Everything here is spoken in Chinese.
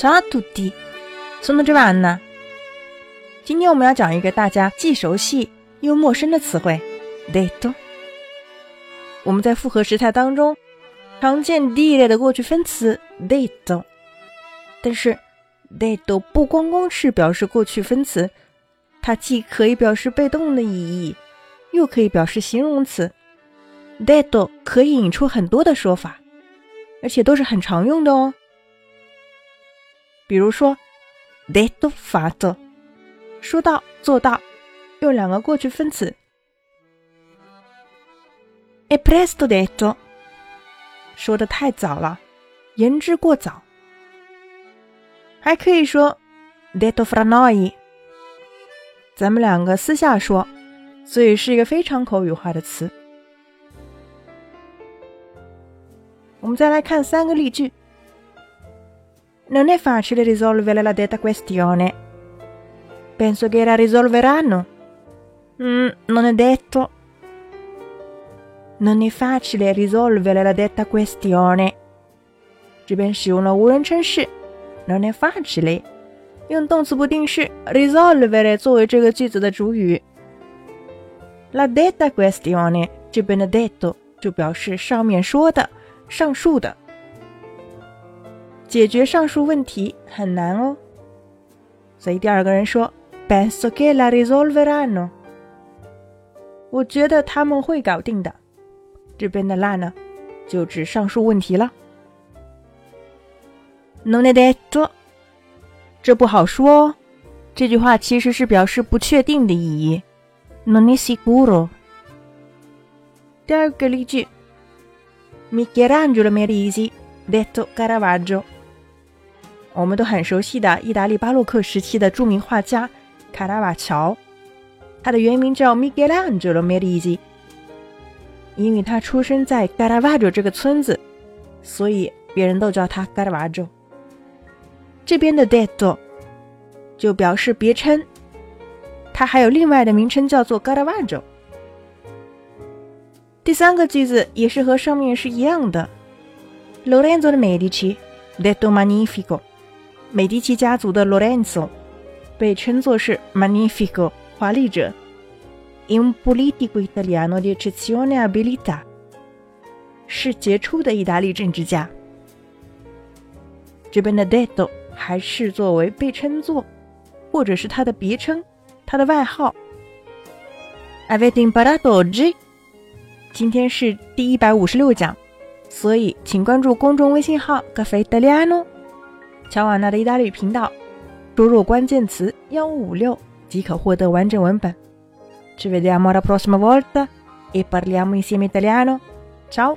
Ciao a tutti, sono Giovanna。今天我们要讲一个大家既熟悉又陌生的词汇，detto。我们在复合时态当中常见 dire 的过去分词 detto，但是 detto 不光光是表示过去分词，它既可以表示被动的意义，又可以表示形容词。detto 可以引出很多的说法，而且都是很常用的哦。比如说，detto fatto，说到做到，用两个过去分词。è presto detto，说的太早了，言之过早。还可以说 detto fra noi，咱们两个私下说，所以是一个非常口语化的词。我们再来看三个例句。Non è facile risolvere la detta questione. Penso che la risolveranno. Mm, non è detto. Non è facile risolvere la detta questione. 这边使用了无人称式，non è facile，用动词不定式 risolvere 作为这个句子的主语。La detta questione 这边的 detto 就表示上面说的、上述的。 解决上述问题很难哦，所以第二个人说：“Penso che la risolveranno。”我觉得他们会搞定的。这边的 “la” 呢，就指上述问题了。Non è detto，这不好说哦。这句话其实是表示不确定的意义。Non è sicuro。第二个例句：Michelangelo Merisi detto Caravaggio。我们都很熟悉的意大利巴洛克时期的著名画家卡拉瓦乔，他的原名叫 Michelangelo Merisi，因为他出生在 Caravaggio 这个村子，所以别人都叫他 Caravaggio。这边的 detto 就表示别称，他还有另外的名称叫做 Caravaggio。第三个句子也是和上面是一样的，Lorenzo de Medici detto Magnifico。美第奇家族的 Lorenzo 被称作是 Magnifico 华丽者，un politico italiano di eccezione abilità 是杰出的意大利政治家。这边的 detto 还是作为被称作，或者是他的别称，他的外号。Avete imparato oggi？今天是第一百五十六讲，所以请关注公众微信号 Caffè Italiano。乔瓦纳的意大利频道，输入关键词幺五六即可获得完整文本。Ciao!